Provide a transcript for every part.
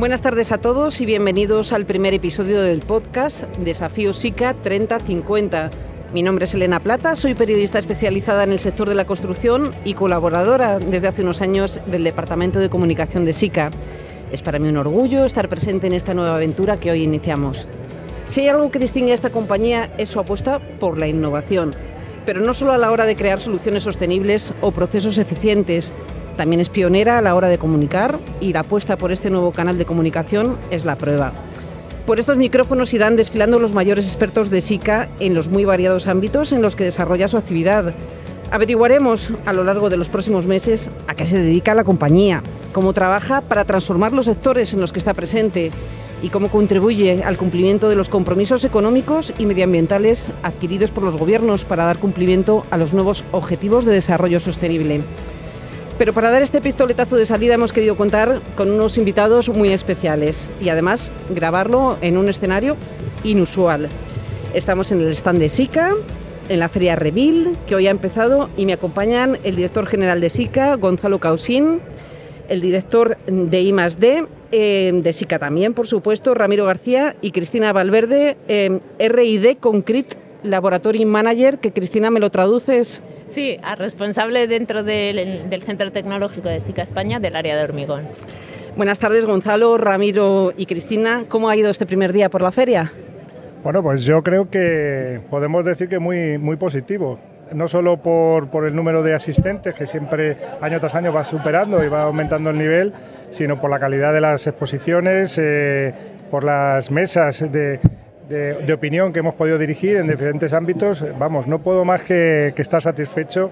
Buenas tardes a todos y bienvenidos al primer episodio del podcast Desafío SICA 3050. Mi nombre es Elena Plata, soy periodista especializada en el sector de la construcción y colaboradora desde hace unos años del Departamento de Comunicación de SICA. Es para mí un orgullo estar presente en esta nueva aventura que hoy iniciamos. Si hay algo que distingue a esta compañía es su apuesta por la innovación, pero no solo a la hora de crear soluciones sostenibles o procesos eficientes, también es pionera a la hora de comunicar y la apuesta por este nuevo canal de comunicación es la prueba. Por estos micrófonos irán desfilando los mayores expertos de SICA en los muy variados ámbitos en los que desarrolla su actividad. Averiguaremos a lo largo de los próximos meses a qué se dedica la compañía, cómo trabaja para transformar los sectores en los que está presente y cómo contribuye al cumplimiento de los compromisos económicos y medioambientales adquiridos por los gobiernos para dar cumplimiento a los nuevos objetivos de desarrollo sostenible. Pero para dar este pistoletazo de salida hemos querido contar con unos invitados muy especiales y además grabarlo en un escenario inusual. Estamos en el stand de SICA, en la Feria Revil, que hoy ha empezado, y me acompañan el director general de SICA, Gonzalo Causín, el director de I+D, eh, de SICA también, por supuesto, Ramiro García y Cristina Valverde, eh, RID Concrete Laboratory Manager, que Cristina me lo traduces. Sí, a responsable dentro del, del Centro Tecnológico de SICA España del área de hormigón. Buenas tardes, Gonzalo, Ramiro y Cristina. ¿Cómo ha ido este primer día por la feria? Bueno, pues yo creo que podemos decir que muy, muy positivo no solo por, por, el número de asistentes, que siempre año tras año va superando y va aumentando el nivel, sino por la calidad de las exposiciones, eh, por las mesas de, de, de, opinión que hemos podido dirigir en diferentes ámbitos. Vamos, no puedo más que, que estar satisfecho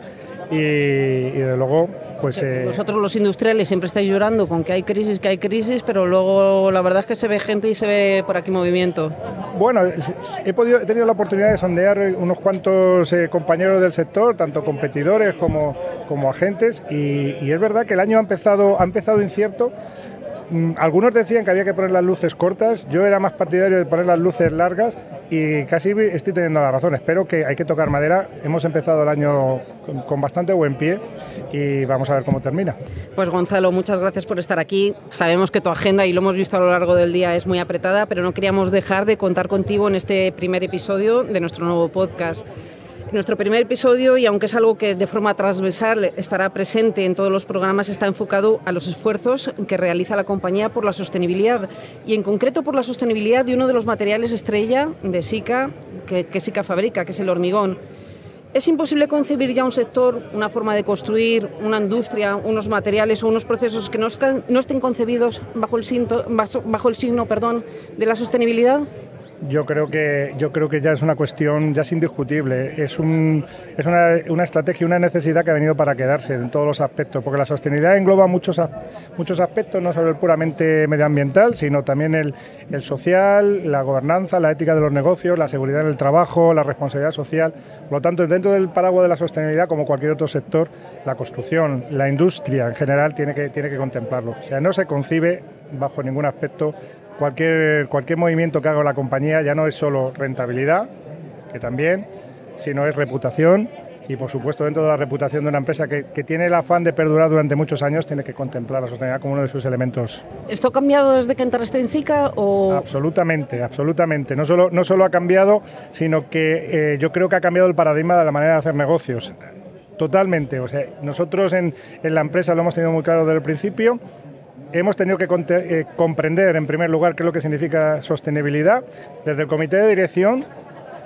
y, y, de luego pues eh... vosotros los industriales siempre estáis llorando con que hay crisis que hay crisis pero luego la verdad es que se ve gente y se ve por aquí movimiento bueno he podido he tenido la oportunidad de sondear unos cuantos eh, compañeros del sector tanto competidores como como agentes y, y es verdad que el año ha empezado ha empezado incierto algunos decían que había que poner las luces cortas, yo era más partidario de poner las luces largas y casi estoy teniendo la razón. Espero que hay que tocar madera. Hemos empezado el año con bastante buen pie y vamos a ver cómo termina. Pues Gonzalo, muchas gracias por estar aquí. Sabemos que tu agenda, y lo hemos visto a lo largo del día, es muy apretada, pero no queríamos dejar de contar contigo en este primer episodio de nuestro nuevo podcast. Nuestro primer episodio, y aunque es algo que de forma transversal estará presente en todos los programas, está enfocado a los esfuerzos que realiza la compañía por la sostenibilidad y en concreto por la sostenibilidad de uno de los materiales estrella de SICA, que, que SICA fabrica, que es el hormigón. ¿Es imposible concebir ya un sector, una forma de construir, una industria, unos materiales o unos procesos que no, estén concebidos bajo el, signo de la sostenibilidad? Yo creo que yo creo que ya es una cuestión ya es indiscutible. Es un es una, una, estrategia una necesidad que ha venido para quedarse en todos los aspectos porque la sostenibilidad engloba muchos muchos aspectos no solo el puramente medioambiental sino también el, el social la gobernanza la ética de los negocios la seguridad en el trabajo la responsabilidad social. Por lo tanto dentro del paraguas de la sostenibilidad como cualquier otro sector la construcción la industria en general tiene que tiene que contemplarlo. O sea no se concibe bajo ningún aspecto cualquier, cualquier movimiento que haga la compañía ya no es solo rentabilidad, que también, sino es reputación y por supuesto dentro de la reputación de una empresa que, que, tiene el afán de perdurar durante muchos años tiene que contemplar la sostenibilidad como uno de sus elementos. ¿Esto ha cambiado desde que entraste en SICA? O... Absolutamente, absolutamente. No solo, no solo ha cambiado, sino que eh, yo creo que ha cambiado el paradigma de la manera de hacer negocios. Totalmente. O sea, nosotros en, en la empresa lo hemos tenido muy claro desde el principio hemos tenido que eh, comprender, en primer lugar, qué es lo que significa sostenibilidad. Desde el comité de dirección,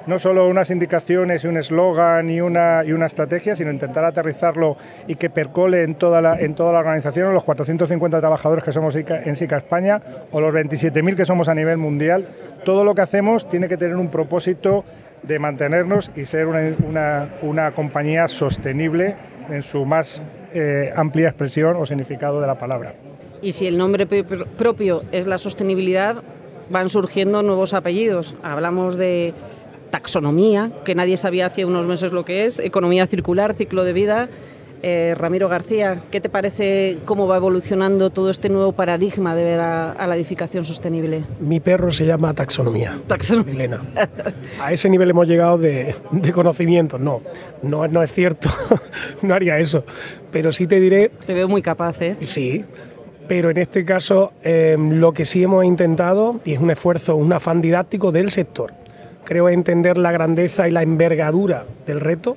no solo unas indicaciones y un eslogan y una, y una estrategia, sino intentar aterrizarlo y que percole en toda la, en toda la organización, los 450 trabajadores que somos en SICA España o los 27.000 que somos a nivel mundial. Todo lo que hacemos tiene que tener un propósito de mantenernos y ser una, una, una compañía sostenible en su más eh, amplia expresión o significado de la palabra. Y si el nombre propio es la sostenibilidad, van surgiendo nuevos apellidos. Hablamos de taxonomía, que nadie sabía hace unos meses lo que es, economía circular, ciclo de vida. Eh, Ramiro García, ¿qué te parece cómo va evolucionando todo este nuevo paradigma de ver a, a la edificación sostenible? Mi perro se llama taxonomía. Taxonomía. Elena. A ese nivel hemos llegado de, de conocimiento. No, no, no es cierto. no haría eso. Pero sí te diré. Te veo muy capaz, ¿eh? Sí pero en este caso eh, lo que sí hemos intentado, y es un esfuerzo, un afán didáctico del sector, creo entender la grandeza y la envergadura del reto.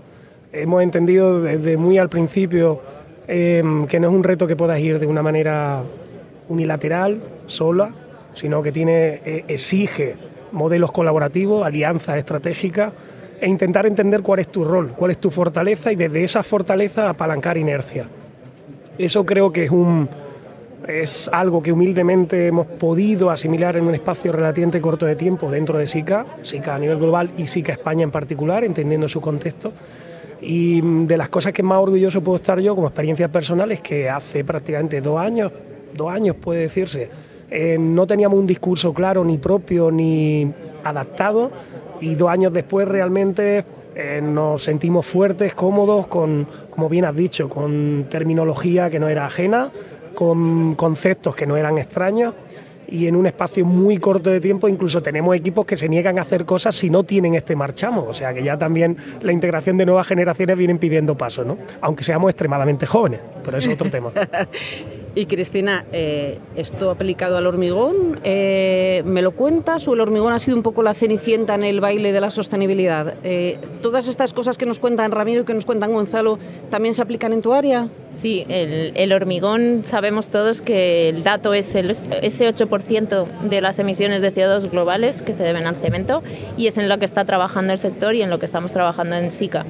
Hemos entendido desde muy al principio eh, que no es un reto que puedas ir de una manera unilateral, sola, sino que tiene, eh, exige modelos colaborativos, alianzas estratégicas e intentar entender cuál es tu rol, cuál es tu fortaleza y desde esa fortaleza apalancar inercia. Eso creo que es un, es algo que humildemente hemos podido asimilar en un espacio relativamente corto de tiempo dentro de SICA, SICA a nivel global y SICA España en particular, entendiendo su contexto. Y de las cosas que más orgulloso puedo estar yo como experiencia personal es que hace prácticamente dos años, dos años puede decirse, eh, no teníamos un discurso claro, ni propio, ni adaptado, y dos años después realmente eh, nos sentimos fuertes, cómodos, con, como bien has dicho, con terminología que no era ajena, con conceptos que no eran extraños y en un espacio muy corto de tiempo incluso tenemos equipos que se niegan a hacer cosas si no tienen este marchamo, o sea que ya también la integración de nuevas generaciones viene pidiendo paso, ¿no? aunque seamos extremadamente jóvenes, pero es otro tema. Y Cristina, eh, ¿esto aplicado al hormigón? Eh, ¿Me lo cuentas o el hormigón ha sido un poco la cenicienta en el baile de la sostenibilidad? Eh, ¿Todas estas cosas que nos cuentan Ramiro y que nos cuentan Gonzalo también se aplican en tu área? Sí, el, hormigón sabemos todos que el dato es el, ese 8% de las emisiones de CO2 globales que se deben al cemento y es en lo que está trabajando el sector y en lo que estamos trabajando en SICA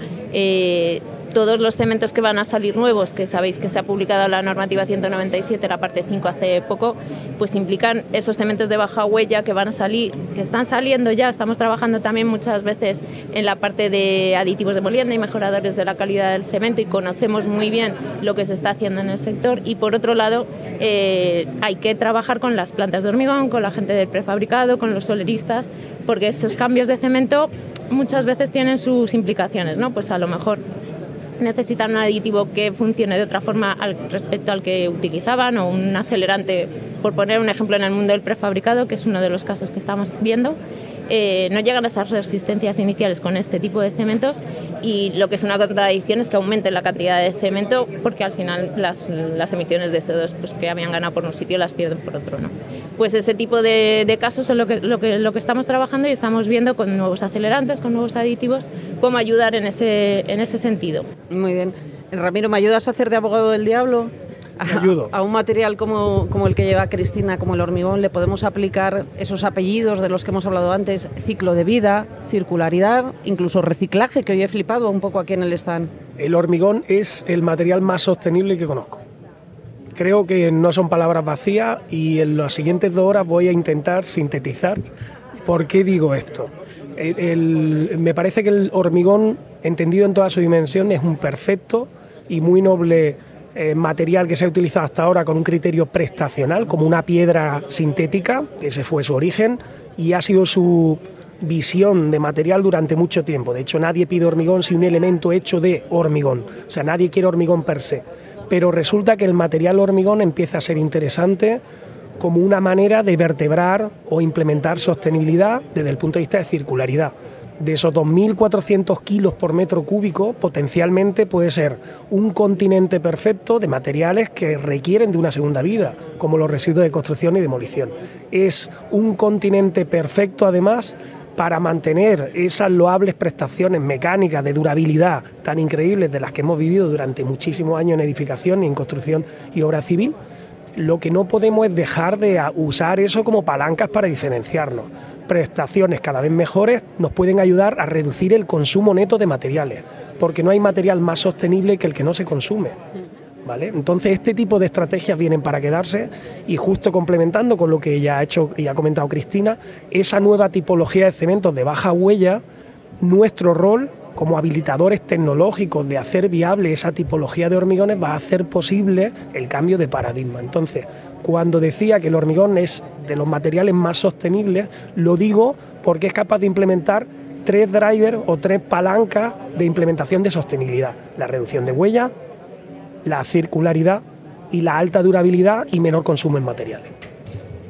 todos los cementos que van a salir nuevos, que sabéis que se ha publicado la normativa 197, la parte 5 hace poco, pues implican esos cementos de baja huella que van a salir, que están saliendo ya, estamos trabajando también muchas veces en la parte de aditivos de molienda y mejoradores de la calidad del cemento y conocemos muy bien lo que se está haciendo en el sector y por otro lado eh, hay que trabajar con las plantas de hormigón, con la gente del prefabricado, con los soleristas, porque esos cambios de cemento muchas veces tienen sus implicaciones, ¿no? Pues a lo mejor necesitan un aditivo que funcione de otra forma al respecto al que utilizaban o un acelerante, por poner un ejemplo en el mundo del prefabricado, que es uno de los casos que estamos viendo. Eh, no llegan a esas resistencias iniciales con este tipo de cementos y lo que es una contradicción es que aumente la cantidad de cemento porque al final las, las emisiones de CO2 pues, que habían ganado por un sitio las pierden por otro. ¿no? Pues ese tipo de, casos es lo que, lo, que, lo que estamos trabajando y estamos viendo con nuevos acelerantes, con nuevos aditivos, cómo ayudar en ese, en ese sentido. Muy bien. Ramiro, ¿me ayudas a hacer de abogado del diablo? A, un material como, como, el que lleva Cristina, como el hormigón, le podemos aplicar esos apellidos de los que hemos hablado antes, ciclo de vida, circularidad, incluso reciclaje, que hoy he flipado un poco aquí en el stand. El hormigón es el material más sostenible que conozco. Creo que no son palabras vacías y en las siguientes dos horas voy a intentar sintetizar por qué digo esto. me parece que el hormigón, entendido en toda su dimensión, es un perfecto y muy noble eh, material que se ha utilizado hasta ahora con un criterio prestacional, como una piedra sintética, ese fue su origen, y ha sido su visión de material durante mucho tiempo. De hecho, nadie pide hormigón sin un elemento hecho de hormigón, o sea, nadie quiere hormigón per se. Pero resulta que el material hormigón empieza a ser interesante como una manera de vertebrar o implementar sostenibilidad desde el punto de vista de circularidad de esos 2.400 kilos por metro cúbico, potencialmente puede ser un continente perfecto de materiales que requieren de una segunda vida, como los residuos de construcción y demolición. Es un continente perfecto, además, para mantener esas loables prestaciones mecánicas de durabilidad tan increíbles de las que hemos vivido durante muchísimos años en edificación y en construcción y obra civil, lo que no podemos es dejar de usar eso como palancas para diferenciarnos prestaciones cada vez mejores nos pueden ayudar a reducir el consumo neto de materiales, porque no hay material más sostenible que el que no se consume. ¿Vale? Entonces este tipo de estrategias vienen para quedarse y justo complementando con lo que ya ha hecho y ha comentado Cristina, esa nueva tipología de cementos de baja huella, nuestro rol como habilitadores tecnológicos de hacer viable esa tipología de hormigones va a hacer posible el cambio de paradigma. Entonces, cuando decía que el hormigón es de los materiales más sostenibles, lo digo porque es capaz de implementar tres drivers o tres palancas de implementación de sostenibilidad. La reducción de huella, la circularidad y la alta durabilidad y menor consumo en materiales.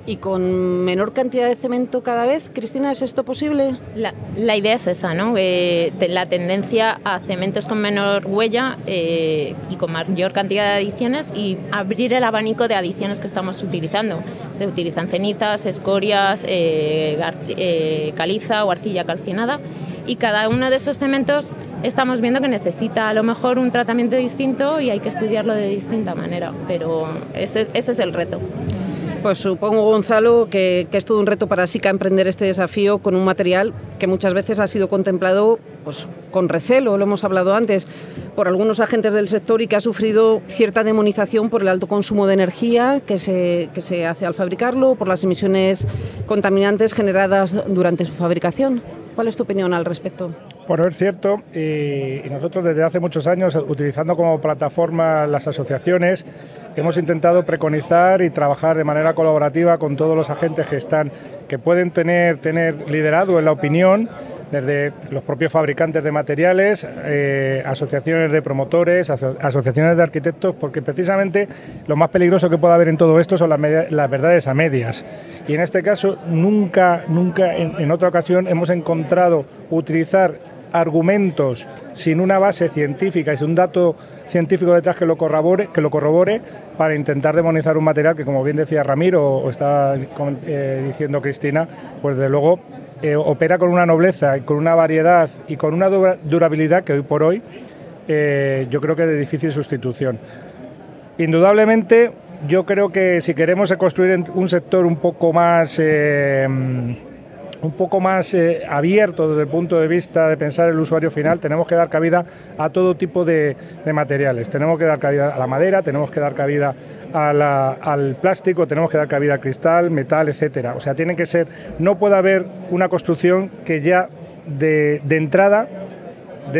Y con menor cantidad de cemento cada vez. Cristina, ¿es esto posible? La, idea es esa, ¿no? Eh, la tendencia a cementos con menor huella eh, y con mayor cantidad de adiciones y abrir el abanico de adiciones que estamos utilizando. Se utilizan cenizas, escorias, eh, caliza o arcilla calcinada y cada uno de esos cementos estamos viendo que necesita a lo mejor un tratamiento distinto y hay que estudiarlo de distinta manera, pero ese, ese es el reto. Pues supongo, Gonzalo, que, es todo un reto para SICA emprender este desafío con un material que muchas veces ha sido contemplado pues, con recelo, lo hemos hablado antes, por algunos agentes del sector y que ha sufrido cierta demonización por el alto consumo de energía que se, que se hace al fabricarlo, por las emisiones contaminantes generadas durante su fabricación. ¿Cuál es tu opinión al respecto? Por es cierto, y, nosotros desde hace muchos años, utilizando como plataforma las asociaciones, hemos intentado preconizar y trabajar de manera colaborativa con todos los agentes que están, que pueden tener, tener liderado en la opinión desde los propios fabricantes de materiales, eh, asociaciones de promotores, asociaciones de arquitectos, porque precisamente lo más peligroso que puede haber en todo esto son las, las verdades a medias. Y en este caso, nunca, nunca en, otra ocasión hemos encontrado utilizar argumentos sin una base científica y sin un dato científico detrás que lo corrobore, que lo corrobore para intentar demonizar un material que, como bien decía Ramiro o está eh, diciendo Cristina, pues de luego eh, opera con una nobleza y con una variedad y con una durabilidad que hoy por hoy eh, yo creo que es de difícil sustitución. Indudablemente, yo creo que si queremos construir un sector un poco más un poco más eh, abierto desde el punto de vista de pensar el usuario final, tenemos que dar cabida a todo tipo de, materiales. Tenemos que dar cabida a la madera, tenemos que dar cabida al plástico, tenemos que dar cabida al cristal, metal, etcétera. O sea, tiene que ser, no puede haber una construcción que ya de, de entrada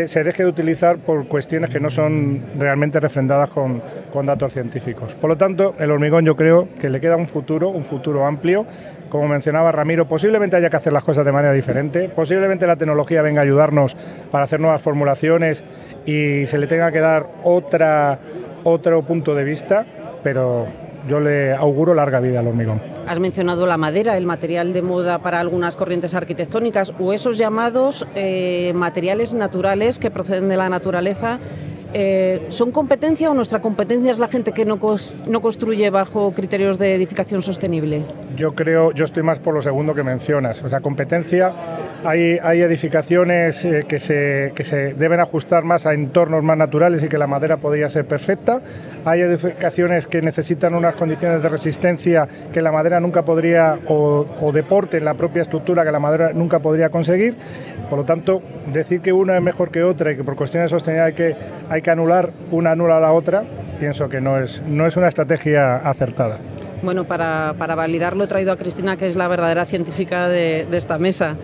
se deje de utilizar por cuestiones que no son realmente refrendadas con, con, datos científicos. Por lo tanto, el hormigón yo creo que le queda un futuro, un futuro amplio. Como mencionaba Ramiro, posiblemente haya que hacer las cosas de manera diferente, posiblemente la tecnología venga a ayudarnos para hacer nuevas formulaciones y se le tenga que dar otra, otro punto de vista, pero yo le auguro larga vida al hormigón. Has mencionado la madera, el material de moda para algunas corrientes arquitectónicas o esos llamados eh, materiales naturales que proceden de la naturaleza eh, ¿son competencia o nuestra competencia es la gente que no, no construye bajo criterios de edificación sostenible? Yo creo, yo estoy más por lo segundo que mencionas. O sea, competencia, hay, hay edificaciones eh, que, se, que se deben ajustar más a entornos más naturales y que la madera podría ser perfecta. Hay edificaciones que necesitan unas condiciones de resistencia que la madera nunca podría, o, o deporte en la propia estructura que la madera nunca podría conseguir. Por lo tanto, decir que una es mejor que otra y que por cuestiones de sostenibilidad hay que, hay que anular una anula a la otra, pienso que no es, no es una estrategia acertada. Bueno, para, para validarlo he traído a Cristina, que es la verdadera científica de, de esta mesa.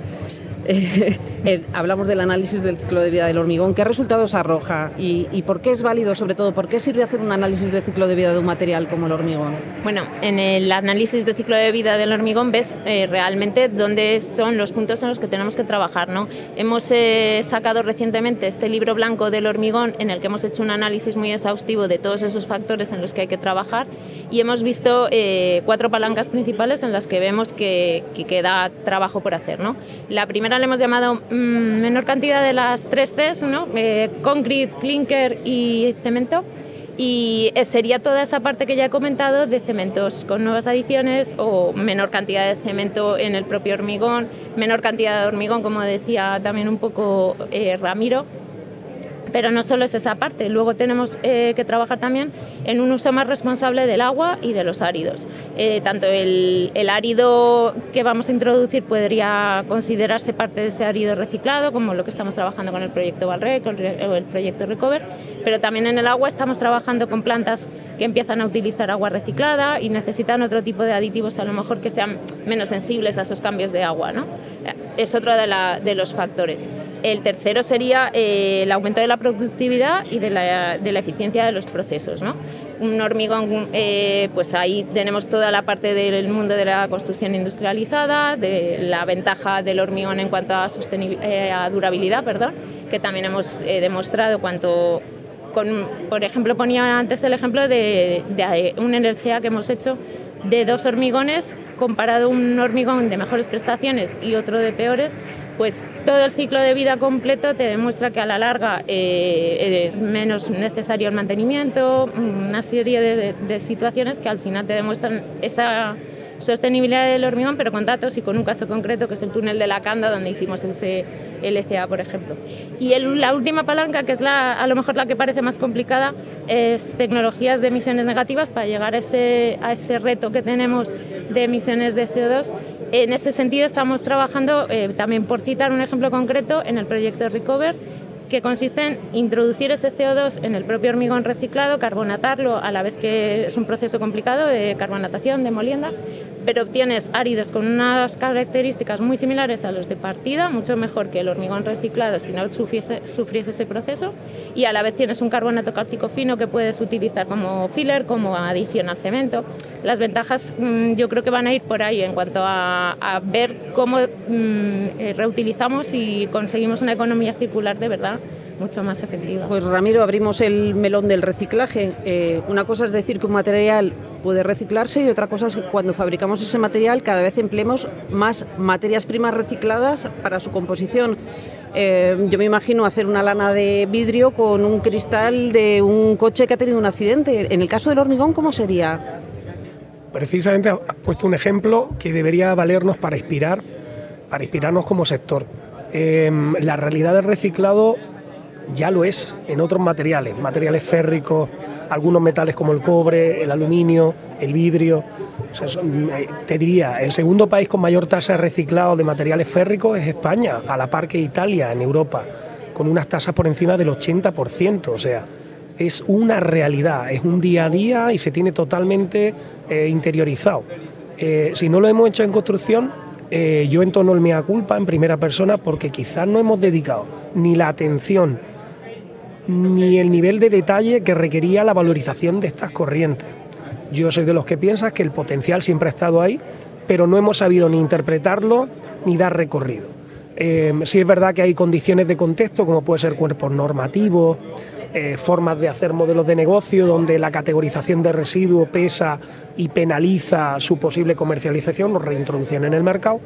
Eh, hablamos del análisis del ciclo de vida del hormigón. ¿Qué resultados arroja y, por qué es válido, sobre todo, por qué sirve hacer un análisis de ciclo de vida de un material como el hormigón? Bueno, en el análisis de ciclo de vida del hormigón ves eh, realmente dónde son los puntos en los que tenemos que trabajar. ¿no? Hemos eh, sacado recientemente este libro blanco del hormigón en el que hemos hecho un análisis muy exhaustivo de todos esos factores en los que hay que trabajar y hemos visto cuatro palancas principales en las que vemos que, que queda trabajo por hacer. ¿no? La primera le hemos llamado mm, menor cantidad de las tres Cs, ¿no? Eh, concrete, clinker y cemento. Y eh, sería toda esa parte que ya he comentado de cementos con nuevas adiciones o menor cantidad de cemento en el propio hormigón, menor cantidad de hormigón, como decía también un poco eh, Ramiro, pero no solo es esa parte, luego tenemos eh, que trabajar también en un uso más responsable del agua y de los áridos. Eh, tanto el, árido que vamos a introducir podría considerarse parte de ese árido reciclado, como lo que estamos trabajando con el proyecto Valrec o el proyecto Recover, pero también en el agua estamos trabajando con plantas que empiezan a utilizar agua reciclada y necesitan otro tipo de aditivos a lo mejor que sean menos sensibles a esos cambios de agua. ¿no? Es otro de, los factores. El tercero sería eh, el aumento de la productividad y de la, eficiencia de los procesos. ¿no? Un hormigón, eh, pues ahí tenemos toda la parte del mundo de la construcción industrializada, de la ventaja del hormigón en cuanto a, eh, a durabilidad, perdón, que también hemos demostrado cuánto con, por ejemplo, ponía antes el ejemplo de, de, una NRCA que hemos hecho de dos hormigones, comparado un hormigón de mejores prestaciones y otro de peores, pues todo el ciclo de vida completo te demuestra que a la larga eh, es menos necesario el mantenimiento, una serie de situaciones que al final te demuestran esa sostenibilidad del hormigón, pero con datos y con un caso concreto que es el túnel de la Canda, donde hicimos ese LCA, por ejemplo. Y la última palanca, que es la, a lo mejor la que parece más complicada, es tecnologías de emisiones negativas para llegar a ese, reto que tenemos de emisiones de CO2. En ese sentido estamos trabajando, eh, también por citar un ejemplo concreto, en el proyecto Recover, que consiste en introducir ese CO2 en el propio hormigón reciclado, carbonatarlo a la vez que es un proceso complicado de carbonatación, de molienda, pero obtienes áridos con unas características muy similares a los de partida, mucho mejor que el hormigón reciclado si no sufriese, ese proceso, y a la vez tienes un carbonato cálcico fino que puedes utilizar como filler, como adición al cemento. Las ventajas mm, yo creo que van a ir por ahí en cuanto a, ver cómo mm, eh, reutilizamos y conseguimos una economía circular de verdad mucho más efectiva. Pues Ramiro, abrimos el melón del reciclaje. Eh, una cosa es decir que un material puede reciclarse y otra cosa es que cuando fabricamos ese material cada vez empleemos más materias primas recicladas para su composición. Eh, yo me imagino hacer una lana de vidrio con un cristal de un coche que ha tenido un accidente. En el caso del hormigón, ¿cómo sería? Precisamente has puesto un ejemplo que debería valernos para inspirar, para inspirarnos como sector. Eh, la realidad del reciclado ya lo es en otros materiales, materiales férricos, algunos metales como el cobre, el aluminio, el vidrio. Eh, te diría, el segundo país con mayor tasa de reciclado de materiales férricos es España, a la par que Italia en Europa, con unas tasas por encima del 80%. O sea, es una realidad, es un día a día y se tiene totalmente eh, interiorizado. Eh, si no lo hemos hecho en construcción, yo entono el mea culpa en primera persona porque quizás no hemos dedicado ni la atención ni el nivel de detalle que requería la valorización de estas corrientes. Yo soy de los que piensan que el potencial siempre ha estado ahí, pero no hemos sabido ni interpretarlo ni dar recorrido. Eh, sí es verdad que hay condiciones de contexto, como puede ser cuerpos normativos, eh, formas de hacer modelos de negocio donde la categorización de residuo pesa y penaliza su posible comercialización o reintroducción en el mercado,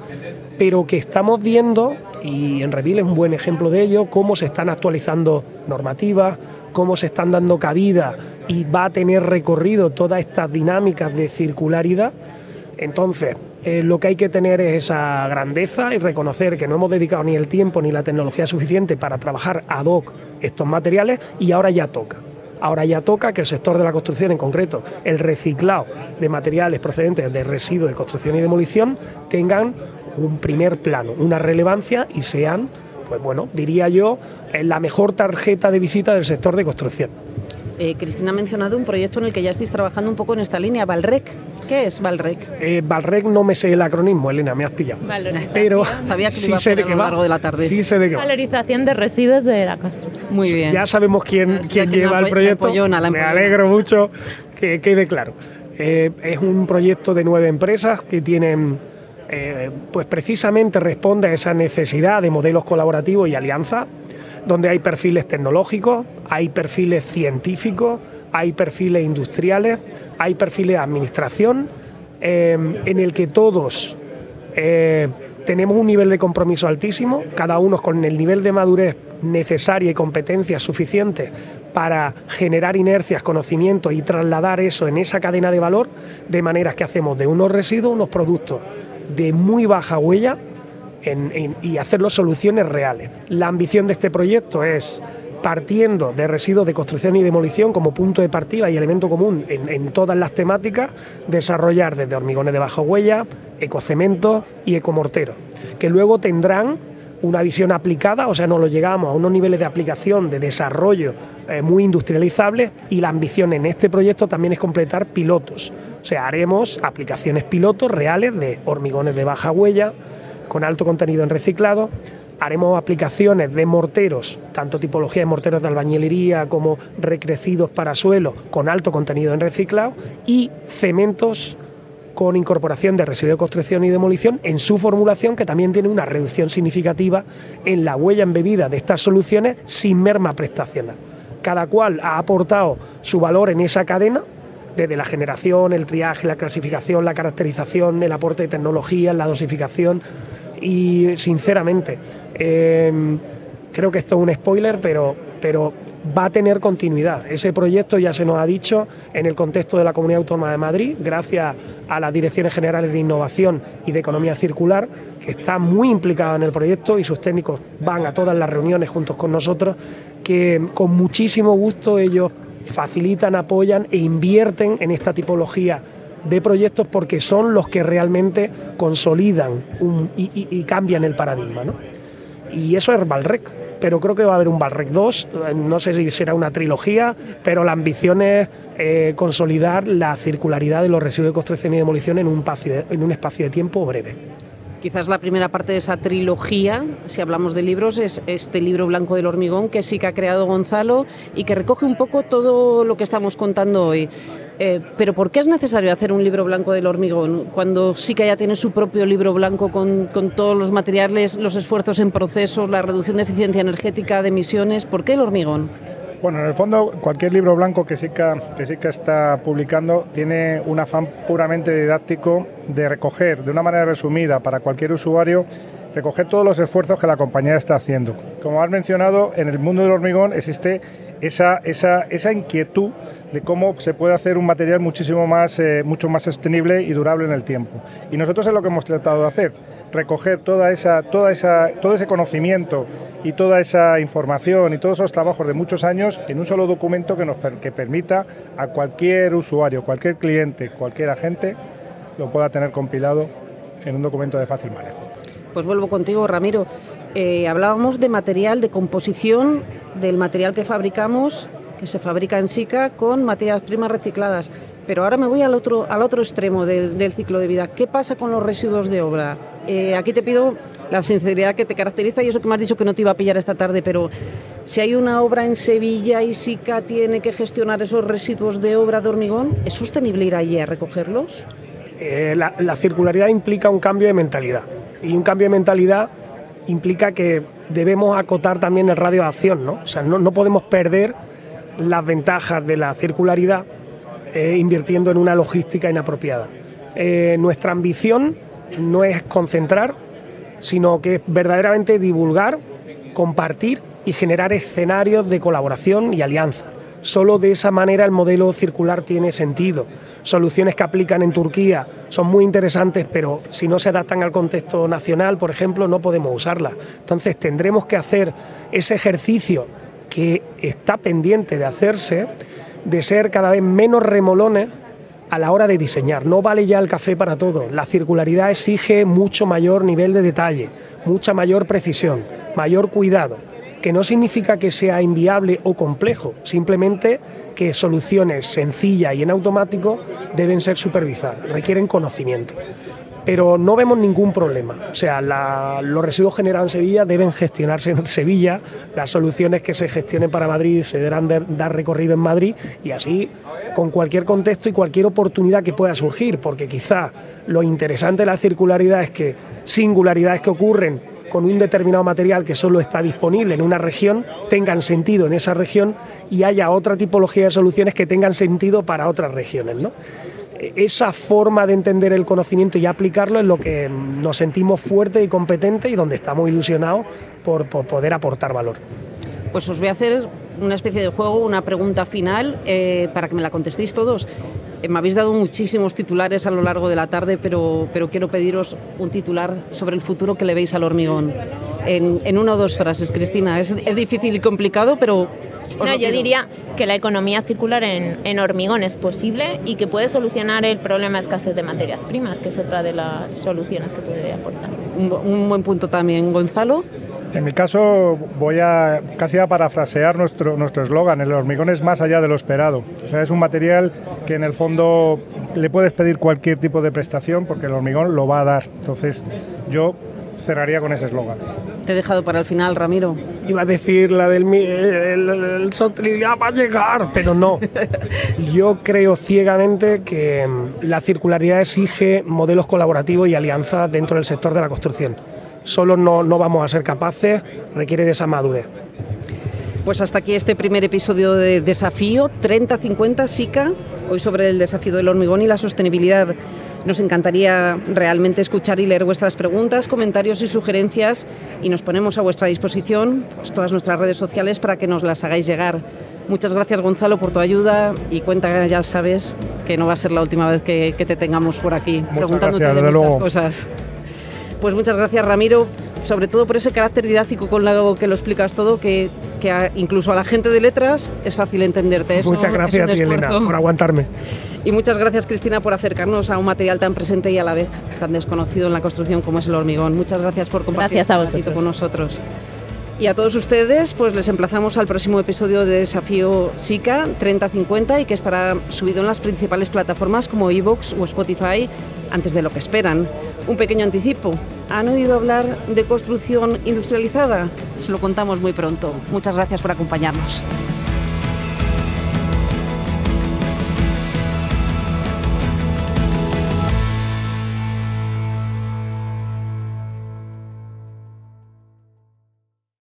pero que estamos viendo, y en Revil es un buen ejemplo de ello, cómo se están actualizando normativas, cómo se están dando cabida y va a tener recorrido todas estas dinámicas de circularidad. Entonces, eh, lo que hay que tener es esa grandeza y reconocer que no hemos dedicado ni el tiempo ni la tecnología suficiente para trabajar ad hoc estos materiales y ahora ya toca. Ahora ya toca que el sector de la construcción, en concreto el reciclado de materiales procedentes de residuos de construcción y demolición, tengan un primer plano, una relevancia y sean, pues bueno, diría yo, la mejor tarjeta de visita del sector de construcción. Eh, Cristina ha mencionado un proyecto en el que ya estáis trabajando un poco en esta línea, Valrec. ¿Qué es Valrec? Eh, Valrec no me sé el acronismo, Elena, me has pillado. Pero sabía que sí iba a sé de a lo largo de la tarde. Sí sé de qué Valorización de residuos de la construcción. Muy bien. Ya sabemos quién, quién lleva el proyecto. me alegro mucho que quede claro. Eh, es un proyecto de nueve empresas que tienen, eh, pues precisamente responde a esa necesidad de modelos colaborativos y alianza donde hay perfiles tecnológicos, hay perfiles científicos, hay perfiles industriales, hay perfiles de administración, eh, en el que todos eh, tenemos un nivel de compromiso altísimo, cada uno con el nivel de madurez necesaria y competencias suficientes para generar inercias, conocimientos y trasladar eso en esa cadena de valor, de manera que hacemos de unos residuos unos productos de muy baja huella y hacerlo soluciones reales. La ambición de este proyecto es partiendo de residuos de construcción y demolición como punto de partida y elemento común en, todas las temáticas, desarrollar desde hormigones de baja huella, ecocemento y ecomorteros, que luego tendrán una visión aplicada, o sea, no lo llegamos a unos niveles de aplicación, de desarrollo eh, muy industrializables y la ambición en este proyecto también es completar pilotos. O sea, haremos aplicaciones pilotos reales de hormigones de baja huella, con alto contenido en reciclado. Haremos aplicaciones de morteros, tanto tipología de morteros de albañilería como recrecidos para suelo, con alto contenido en reciclado, y cementos con incorporación de residuos de construcción y demolición en su formulación, que también tiene una reducción significativa en la huella embebida de estas soluciones sin merma prestacional. Cada cual ha aportado su valor en esa cadena desde la generación, el triaje, la clasificación, la caracterización, el aporte de tecnología, la dosificación y sinceramente em, creo que esto es un spoiler, pero, pero va a tener continuidad. Ese proyecto ya se nos ha dicho en el contexto de la Comunidad Autónoma de Madrid, gracias a las Direcciones Generales de Innovación y de Economía Circular, que está muy implicada en el proyecto y sus técnicos van a todas las reuniones juntos con nosotros, que con muchísimo gusto ellos facilitan, apoyan e invierten en esta tipología de proyectos porque son los que realmente consolidan y, cambian el paradigma. Y eso es Valrec pero creo que va a haber un Balrec 2, no sé si será una trilogía, pero la ambición es eh, consolidar la circularidad de los residuos de construcción y demolición en un espacio de tiempo breve. Quizás la primera parte de esa trilogía, si hablamos de libros, es este libro blanco del hormigón que sí que ha creado Gonzalo y que recoge un poco todo lo que estamos contando hoy. Eh, pero ¿por qué es necesario hacer un libro blanco del hormigón cuando sí que ya tiene su propio libro blanco con, todos los materiales, los esfuerzos en procesos, la reducción de eficiencia energética, de emisiones? ¿Por qué el hormigón? Bueno, en el fondo, cualquier libro blanco que SICA, que está publicando tiene un afán puramente didáctico de recoger de una manera resumida para cualquier usuario recoger todos los esfuerzos que la compañía está haciendo. Como has mencionado, en el mundo del hormigón existe esa, esa, esa inquietud de cómo se puede hacer un material muchísimo más, eh, mucho más sostenible y durable en el tiempo. Y nosotros es lo que hemos tratado de hacer, recoger toda esa, toda esa, todo ese conocimiento y toda esa información y todos esos trabajos de muchos años en un solo documento que nos que permita a cualquier usuario, cualquier cliente, cualquier agente lo pueda tener compilado en un documento de fácil manejo. Pues vuelvo contigo, Ramiro. Eh, hablábamos de material, de composición del material que fabricamos, que se fabrica en SICA con materias primas recicladas. Pero ahora me voy al otro, al otro extremo del, ciclo de vida. ¿Qué pasa con los residuos de obra? Eh, aquí te pido la sinceridad que te caracteriza y eso que me has dicho que no te iba a pillar esta tarde, pero si hay una obra en Sevilla y SICA tiene que gestionar esos residuos de obra de hormigón, ¿es sostenible ir allí a recogerlos? Eh, la, la circularidad implica un cambio de mentalidad y un cambio de mentalidad implica que debemos acotar también el radio de acción, ¿no? O sea, no, podemos perder las ventajas de la circularidad eh, invirtiendo en una logística inapropiada. Nuestra ambición no es concentrar, sino que es verdaderamente divulgar, compartir y generar escenarios de colaboración y alianza. Solo de esa manera el modelo circular tiene sentido. Soluciones que aplican en Turquía son muy interesantes, pero si no se adaptan al contexto nacional, por ejemplo, no podemos usarlas. Entonces tendremos que hacer ese ejercicio que está pendiente de hacerse, de ser cada vez menos remolones a la hora de diseñar. No vale ya el café para todo. La circularidad exige mucho mayor nivel de detalle, mucha mayor precisión, mayor cuidado que no significa que sea inviable o complejo, simplemente que soluciones sencillas y en automático deben ser supervisadas, requieren conocimiento. Pero no vemos ningún problema. O sea, los residuos generados en Sevilla deben gestionarse en Sevilla, las soluciones que se gestionen para Madrid se deberán dar recorrido en Madrid y así con cualquier contexto y cualquier oportunidad que pueda surgir, porque quizá lo interesante de la circularidad es que singularidades que ocurren con un determinado material que solo está disponible en una región tengan sentido en esa región y haya otra tipología de soluciones que tengan sentido para otras regiones. ¿no? Esa forma de entender el conocimiento y aplicarlo es lo que nos sentimos fuertes y competentes y donde estamos ilusionados por, poder aportar valor. Pues os voy a hacer una especie de juego, una pregunta final eh, para que me la contestéis todos. Eh, me habéis dado muchísimos titulares a lo largo de la tarde, pero, pero quiero pediros un titular sobre el futuro que le veis al hormigón. En, una o dos frases, Cristina. Es, difícil y complicado, pero... No, yo diría que la economía circular en, hormigón es posible y que puede solucionar el problema de escasez de materias primas, que es otra de las soluciones que puede aportar. Un, un buen punto también, Gonzalo. En mi caso voy a casi a parafrasear nuestro nuestro eslogan, el hormigón es más allá de lo esperado. O sea, es un material que en el fondo le puedes pedir cualquier tipo de prestación porque el hormigón lo va a dar. Entonces, yo cerraría con ese eslogan. Te he dejado para el final, Ramiro. Iba a decir la del el, el, va a llegar, pero no. Yo creo ciegamente que mm, la circularidad exige modelos colaborativos y alianzas dentro del sector de la construcción solo no, no vamos a ser capaces, requiere de esa madurez. Pues hasta aquí este primer episodio de Desafío 3050 SICA, hoy sobre el desafío del hormigón y la sostenibilidad. Nos encantaría realmente escuchar y leer vuestras preguntas, comentarios y sugerencias y nos ponemos a vuestra disposición pues, todas nuestras redes sociales para que nos las hagáis llegar. Muchas gracias Gonzalo por tu ayuda y cuenta, ya sabes, que no va a ser la última vez que, te tengamos por aquí preguntándote de muchas cosas. Pues muchas gracias Ramiro, sobre todo por ese carácter didáctico con lo que lo explicas todo, que, incluso a la gente de letras es fácil entenderte. Eso muchas gracias a ti, Elena, por aguantarme. Y muchas gracias, Cristina, por acercarnos a un material tan presente y a la vez tan desconocido en la construcción como es el hormigón. Muchas gracias por compartir gracias un con nosotros. Y a todos ustedes, pues les emplazamos al próximo episodio de Desafío SICA 3050 y que estará subido en las principales plataformas como iVoox o Spotify antes de lo que esperan. Un pequeño anticipo. ¿Han oído hablar de construcción industrializada? Se lo contamos muy pronto. Muchas gracias por acompañarnos.